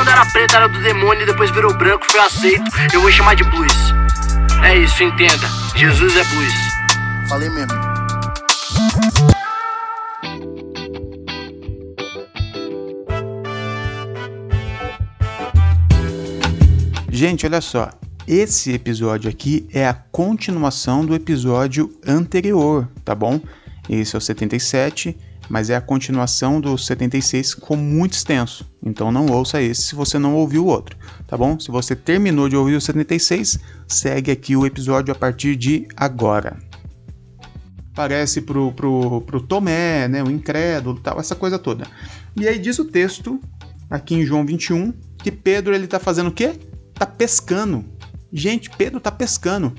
quando era preto era do demônio e depois virou branco, foi aceito. Eu vou chamar de blues. É isso, entenda. Jesus é blues. Falei mesmo. Gente, olha só. Esse episódio aqui é a continuação do episódio anterior, tá bom? Esse é o 77, mas é a continuação do 76 com muito extenso. Então não ouça esse se você não ouviu o outro, tá bom? Se você terminou de ouvir o 76, segue aqui o episódio a partir de agora. Parece pro, pro, pro Tomé, né, o incrédulo, tal, essa coisa toda. E aí diz o texto, aqui em João 21, que Pedro ele tá fazendo o quê? Tá pescando. Gente, Pedro tá pescando.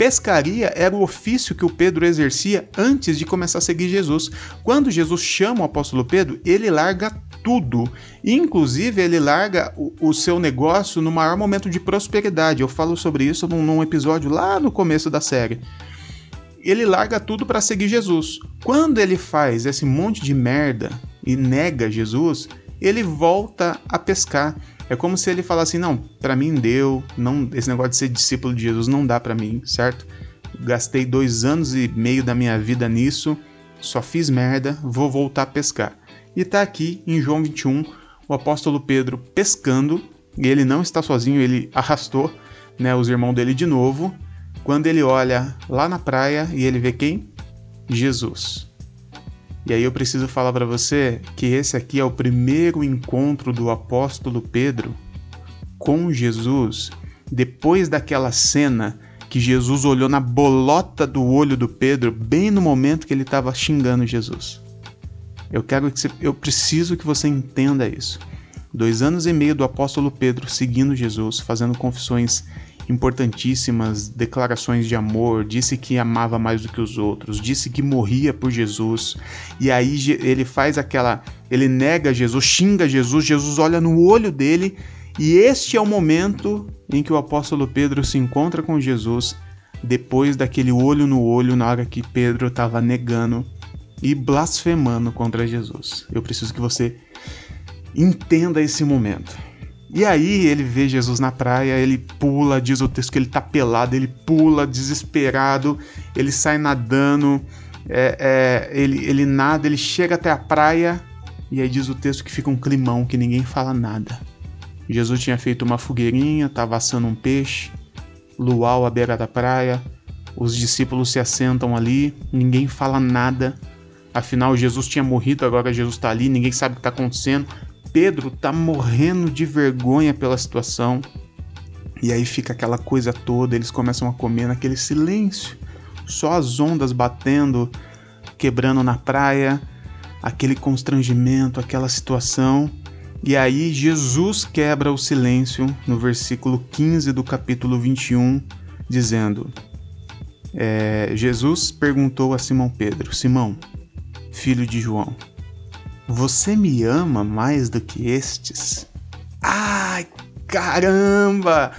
Pescaria era o ofício que o Pedro exercia antes de começar a seguir Jesus. Quando Jesus chama o apóstolo Pedro, ele larga tudo. Inclusive, ele larga o, o seu negócio no maior momento de prosperidade. Eu falo sobre isso num, num episódio lá no começo da série. Ele larga tudo para seguir Jesus. Quando ele faz esse monte de merda e nega Jesus, ele volta a pescar. É como se ele falasse não, para mim deu, não, esse negócio de ser discípulo de Jesus não dá para mim, certo? Gastei dois anos e meio da minha vida nisso, só fiz merda, vou voltar a pescar. E tá aqui em João 21, o apóstolo Pedro pescando, e ele não está sozinho, ele arrastou né, os irmãos dele de novo. Quando ele olha lá na praia e ele vê quem? Jesus. E aí eu preciso falar para você que esse aqui é o primeiro encontro do apóstolo Pedro com Jesus depois daquela cena que Jesus olhou na bolota do olho do Pedro bem no momento que ele estava xingando Jesus. Eu quero que você, eu preciso que você entenda isso. Dois anos e meio do apóstolo Pedro seguindo Jesus, fazendo confissões importantíssimas declarações de amor, disse que amava mais do que os outros, disse que morria por Jesus. E aí ele faz aquela, ele nega Jesus, xinga Jesus, Jesus olha no olho dele, e este é o momento em que o apóstolo Pedro se encontra com Jesus, depois daquele olho no olho na hora que Pedro estava negando e blasfemando contra Jesus. Eu preciso que você entenda esse momento. E aí ele vê Jesus na praia, ele pula, diz o texto que ele tá pelado, ele pula desesperado, ele sai nadando, é, é, ele, ele nada, ele chega até a praia, e aí diz o texto que fica um climão, que ninguém fala nada. Jesus tinha feito uma fogueirinha, estava assando um peixe, luau à beira da praia, os discípulos se assentam ali, ninguém fala nada. Afinal, Jesus tinha morrido, agora Jesus está ali, ninguém sabe o que está acontecendo. Pedro tá morrendo de vergonha pela situação. E aí fica aquela coisa toda, eles começam a comer naquele silêncio, só as ondas batendo, quebrando na praia, aquele constrangimento, aquela situação. E aí Jesus quebra o silêncio no versículo 15 do capítulo 21, dizendo: é, Jesus perguntou a Simão Pedro: Simão, filho de João, você me ama mais do que estes? Ai, caramba!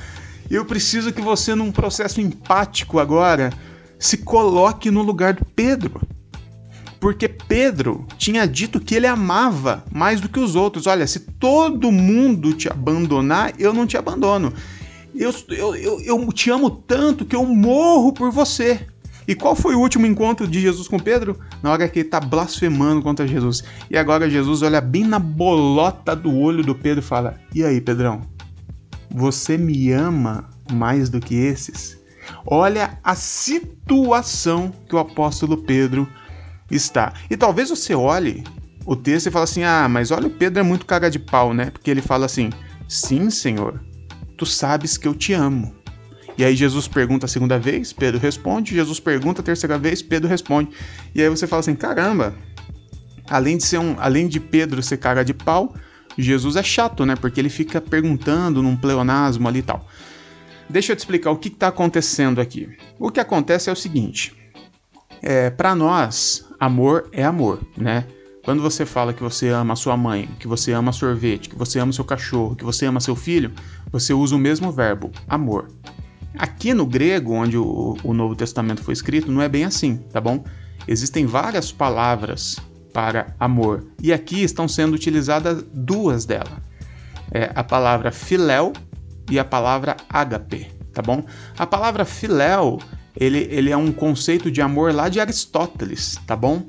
Eu preciso que você, num processo empático agora, se coloque no lugar do Pedro. Porque Pedro tinha dito que ele amava mais do que os outros. Olha, se todo mundo te abandonar, eu não te abandono. Eu, eu, eu, eu te amo tanto que eu morro por você. E qual foi o último encontro de Jesus com Pedro? Na hora que ele está blasfemando contra Jesus. E agora Jesus olha bem na bolota do olho do Pedro e fala: E aí, Pedrão? Você me ama mais do que esses? Olha a situação que o apóstolo Pedro está. E talvez você olhe o texto e fale assim: Ah, mas olha, o Pedro é muito cara de pau, né? Porque ele fala assim: Sim, Senhor, tu sabes que eu te amo. E aí Jesus pergunta a segunda vez, Pedro responde, Jesus pergunta a terceira vez, Pedro responde. E aí você fala assim: caramba, além de ser um, além de Pedro ser cara de pau, Jesus é chato, né? Porque ele fica perguntando num pleonasmo ali e tal. Deixa eu te explicar o que está acontecendo aqui. O que acontece é o seguinte: é, para nós, amor é amor, né? Quando você fala que você ama sua mãe, que você ama sorvete, que você ama seu cachorro, que você ama seu filho, você usa o mesmo verbo, amor. Aqui no grego, onde o, o Novo Testamento foi escrito, não é bem assim, tá bom? Existem várias palavras para amor e aqui estão sendo utilizadas duas delas. é a palavra filéu e a palavra ágape, tá bom? A palavra filéu, ele, ele é um conceito de amor lá de Aristóteles, tá bom?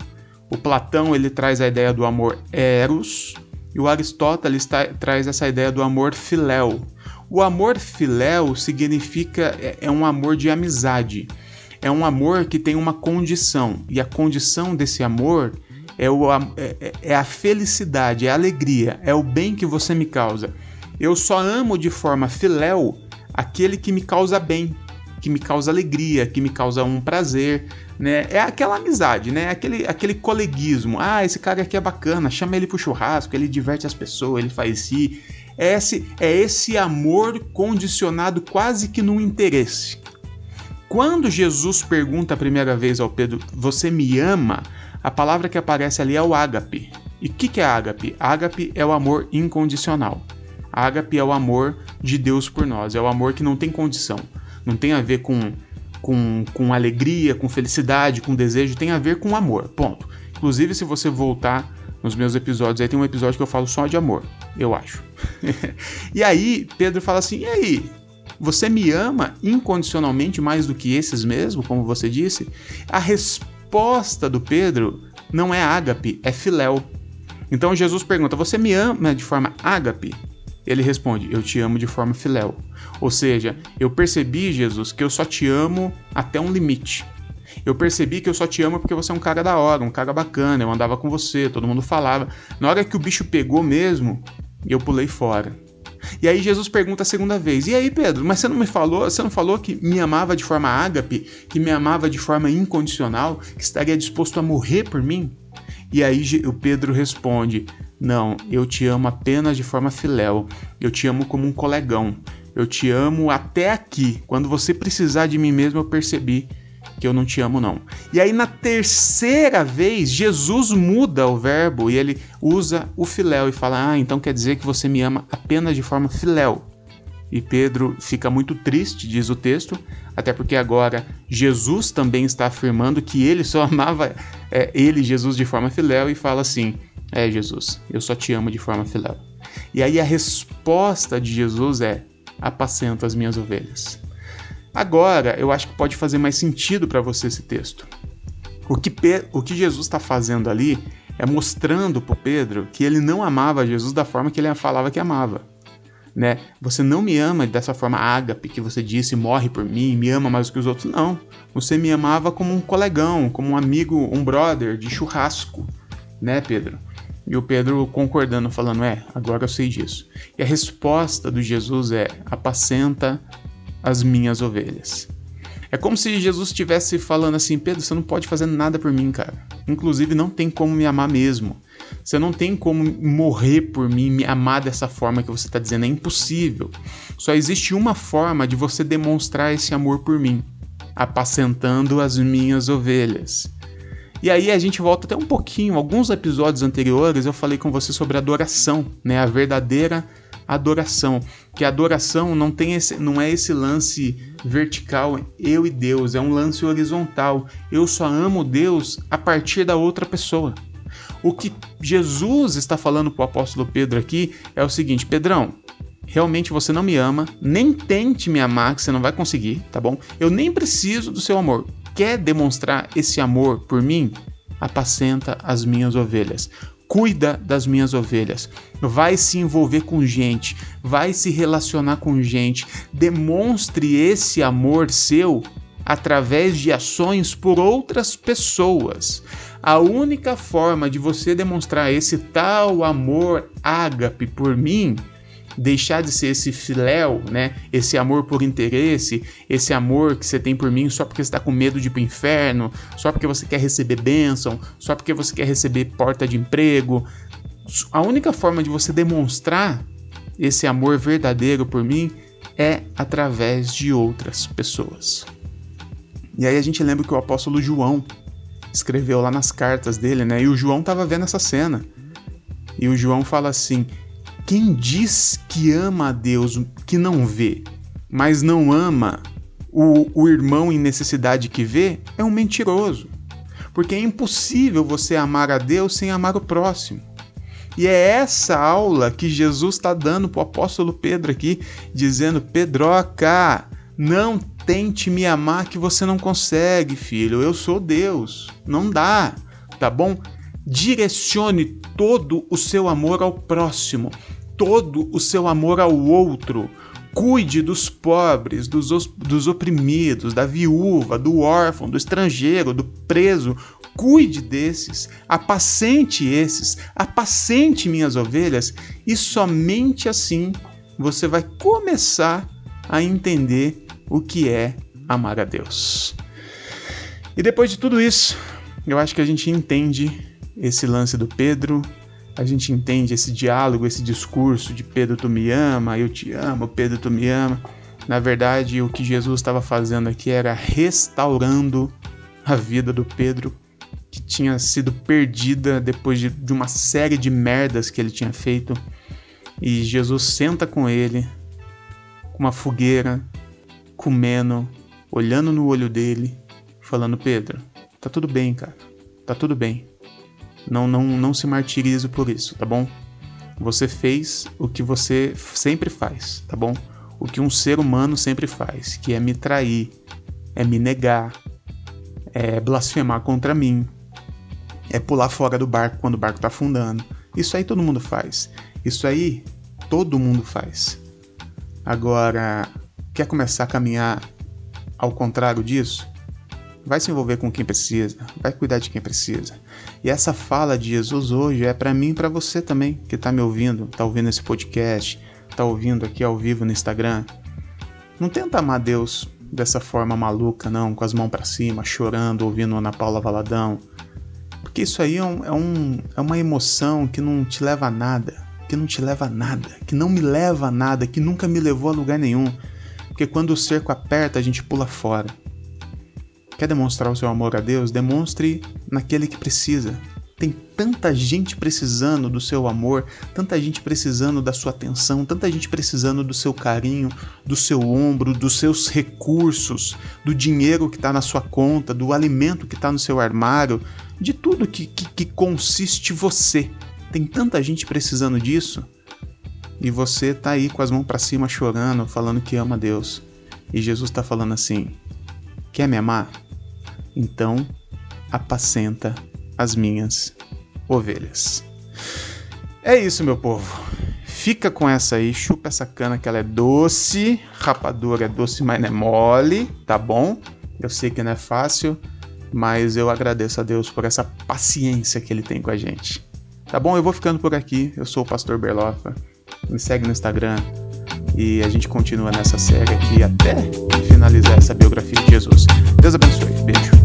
O Platão ele traz a ideia do amor eros e o Aristóteles traz essa ideia do amor filéu. O amor filéu significa é, é um amor de amizade. É um amor que tem uma condição e a condição desse amor é, o, é, é, é a felicidade, é a alegria, é o bem que você me causa. Eu só amo de forma filéu aquele que me causa bem, que me causa alegria, que me causa um prazer, né? É aquela amizade, né? Aquele, aquele coleguismo. Ah, esse cara aqui é bacana, chama ele pro churrasco, ele diverte as pessoas, ele faz isso. É esse, é esse amor condicionado quase que num interesse. Quando Jesus pergunta a primeira vez ao Pedro, você me ama? A palavra que aparece ali é o ágape. E o que, que é ágape? Ágape é o amor incondicional. Ágape é o amor de Deus por nós, é o amor que não tem condição não tem a ver com, com, com alegria, com felicidade, com desejo, tem a ver com amor. Ponto. Inclusive, se você voltar nos meus episódios, aí tem um episódio que eu falo só de amor, eu acho. e aí, Pedro fala assim: e aí? Você me ama incondicionalmente mais do que esses mesmo, como você disse? A resposta do Pedro não é ágape, é filéu. Então Jesus pergunta: Você me ama de forma ágape? Ele responde: Eu te amo de forma filéu. Ou seja, eu percebi, Jesus, que eu só te amo até um limite. Eu percebi que eu só te amo porque você é um cara da hora, um cara bacana, eu andava com você, todo mundo falava. Na hora que o bicho pegou mesmo, eu pulei fora. E aí Jesus pergunta a segunda vez: "E aí, Pedro, mas você não me falou, você não falou que me amava de forma ágape, que me amava de forma incondicional, que estaria disposto a morrer por mim?" E aí o Pedro responde: não, eu te amo apenas de forma filéu. Eu te amo como um colegão. Eu te amo até aqui. Quando você precisar de mim mesmo, eu percebi que eu não te amo, não. E aí, na terceira vez, Jesus muda o verbo e ele usa o filéu e fala: Ah, então quer dizer que você me ama apenas de forma filéu. E Pedro fica muito triste, diz o texto, até porque agora Jesus também está afirmando que ele só amava é, ele, Jesus, de forma filéu, e fala assim: é, Jesus, eu só te amo de forma filéu. E aí a resposta de Jesus é: apacenta as minhas ovelhas. Agora, eu acho que pode fazer mais sentido para você esse texto. O que, Pe o que Jesus está fazendo ali é mostrando para Pedro que ele não amava Jesus da forma que ele falava que amava. Né? Você não me ama dessa forma ágape que você disse, morre por mim, me ama mais do que os outros. Não. Você me amava como um colegão, como um amigo, um brother de churrasco, né, Pedro? E o Pedro concordando, falando: É, agora eu sei disso. E a resposta do Jesus é: Apacenta as minhas ovelhas. É como se Jesus estivesse falando assim: Pedro, você não pode fazer nada por mim, cara. Inclusive, não tem como me amar mesmo. Você não tem como morrer por mim, me amar dessa forma que você está dizendo. É impossível. Só existe uma forma de você demonstrar esse amor por mim: apacentando as minhas ovelhas. E aí a gente volta até um pouquinho, alguns episódios anteriores eu falei com você sobre adoração, né? A verdadeira adoração, que a adoração não tem esse, não é esse lance vertical, eu e Deus, é um lance horizontal. Eu só amo Deus a partir da outra pessoa. O que Jesus está falando para o apóstolo Pedro aqui é o seguinte: Pedrão, realmente você não me ama, nem tente me amar, que você não vai conseguir, tá bom? Eu nem preciso do seu amor quer demonstrar esse amor por mim, apacenta as minhas ovelhas. Cuida das minhas ovelhas. Vai se envolver com gente, vai se relacionar com gente. Demonstre esse amor seu através de ações por outras pessoas. A única forma de você demonstrar esse tal amor ágape por mim deixar de ser esse filéu, né? Esse amor por interesse, esse amor que você tem por mim só porque você está com medo de ir pro inferno, só porque você quer receber bênção, só porque você quer receber porta de emprego. A única forma de você demonstrar esse amor verdadeiro por mim é através de outras pessoas. E aí a gente lembra que o apóstolo João escreveu lá nas cartas dele, né? E o João estava vendo essa cena. E o João fala assim: quem diz que ama a Deus que não vê, mas não ama o, o irmão em necessidade que vê, é um mentiroso. Porque é impossível você amar a Deus sem amar o próximo. E é essa aula que Jesus está dando para o apóstolo Pedro aqui, dizendo: Pedroca, não tente me amar que você não consegue, filho. Eu sou Deus. Não dá, tá bom? Direcione todo o seu amor ao próximo, todo o seu amor ao outro. Cuide dos pobres, dos, dos oprimidos, da viúva, do órfão, do estrangeiro, do preso. Cuide desses, apacente esses, apacente minhas ovelhas, e somente assim você vai começar a entender o que é amar a Deus. E depois de tudo isso, eu acho que a gente entende esse lance do Pedro, a gente entende esse diálogo, esse discurso de Pedro, tu me ama, eu te amo, Pedro, tu me ama. Na verdade, o que Jesus estava fazendo aqui era restaurando a vida do Pedro, que tinha sido perdida depois de, de uma série de merdas que ele tinha feito. E Jesus senta com ele, com uma fogueira, comendo, olhando no olho dele, falando: Pedro, tá tudo bem, cara, tá tudo bem. Não, não, não se martirize por isso, tá bom? Você fez o que você sempre faz, tá bom? O que um ser humano sempre faz, que é me trair, é me negar, é blasfemar contra mim, é pular fora do barco quando o barco tá afundando. Isso aí todo mundo faz. Isso aí todo mundo faz. Agora, quer começar a caminhar ao contrário disso? Vai se envolver com quem precisa, vai cuidar de quem precisa. E essa fala de Jesus hoje é para mim e para você também, que está me ouvindo, está ouvindo esse podcast, está ouvindo aqui ao vivo no Instagram. Não tenta amar Deus dessa forma maluca, não, com as mãos para cima, chorando, ouvindo Ana Paula Valadão. Porque isso aí é, um, é, um, é uma emoção que não te leva a nada, que não te leva a nada, que não me leva a nada, que nunca me levou a lugar nenhum. Porque quando o cerco aperta, a gente pula fora. Quer demonstrar o seu amor a Deus? Demonstre naquele que precisa. Tem tanta gente precisando do seu amor, tanta gente precisando da sua atenção, tanta gente precisando do seu carinho, do seu ombro, dos seus recursos, do dinheiro que está na sua conta, do alimento que está no seu armário, de tudo que, que, que consiste você. Tem tanta gente precisando disso e você está aí com as mãos para cima chorando, falando que ama Deus. E Jesus está falando assim: Quer me amar? Então, apacenta as minhas ovelhas. É isso, meu povo. Fica com essa aí, chupa essa cana que ela é doce, rapadura é doce, mas não é mole, tá bom? Eu sei que não é fácil, mas eu agradeço a Deus por essa paciência que ele tem com a gente. Tá bom? Eu vou ficando por aqui. Eu sou o Pastor Berlofa. Me segue no Instagram e a gente continua nessa série aqui até finalizar essa biografia de Jesus. Deus abençoe. Beijo.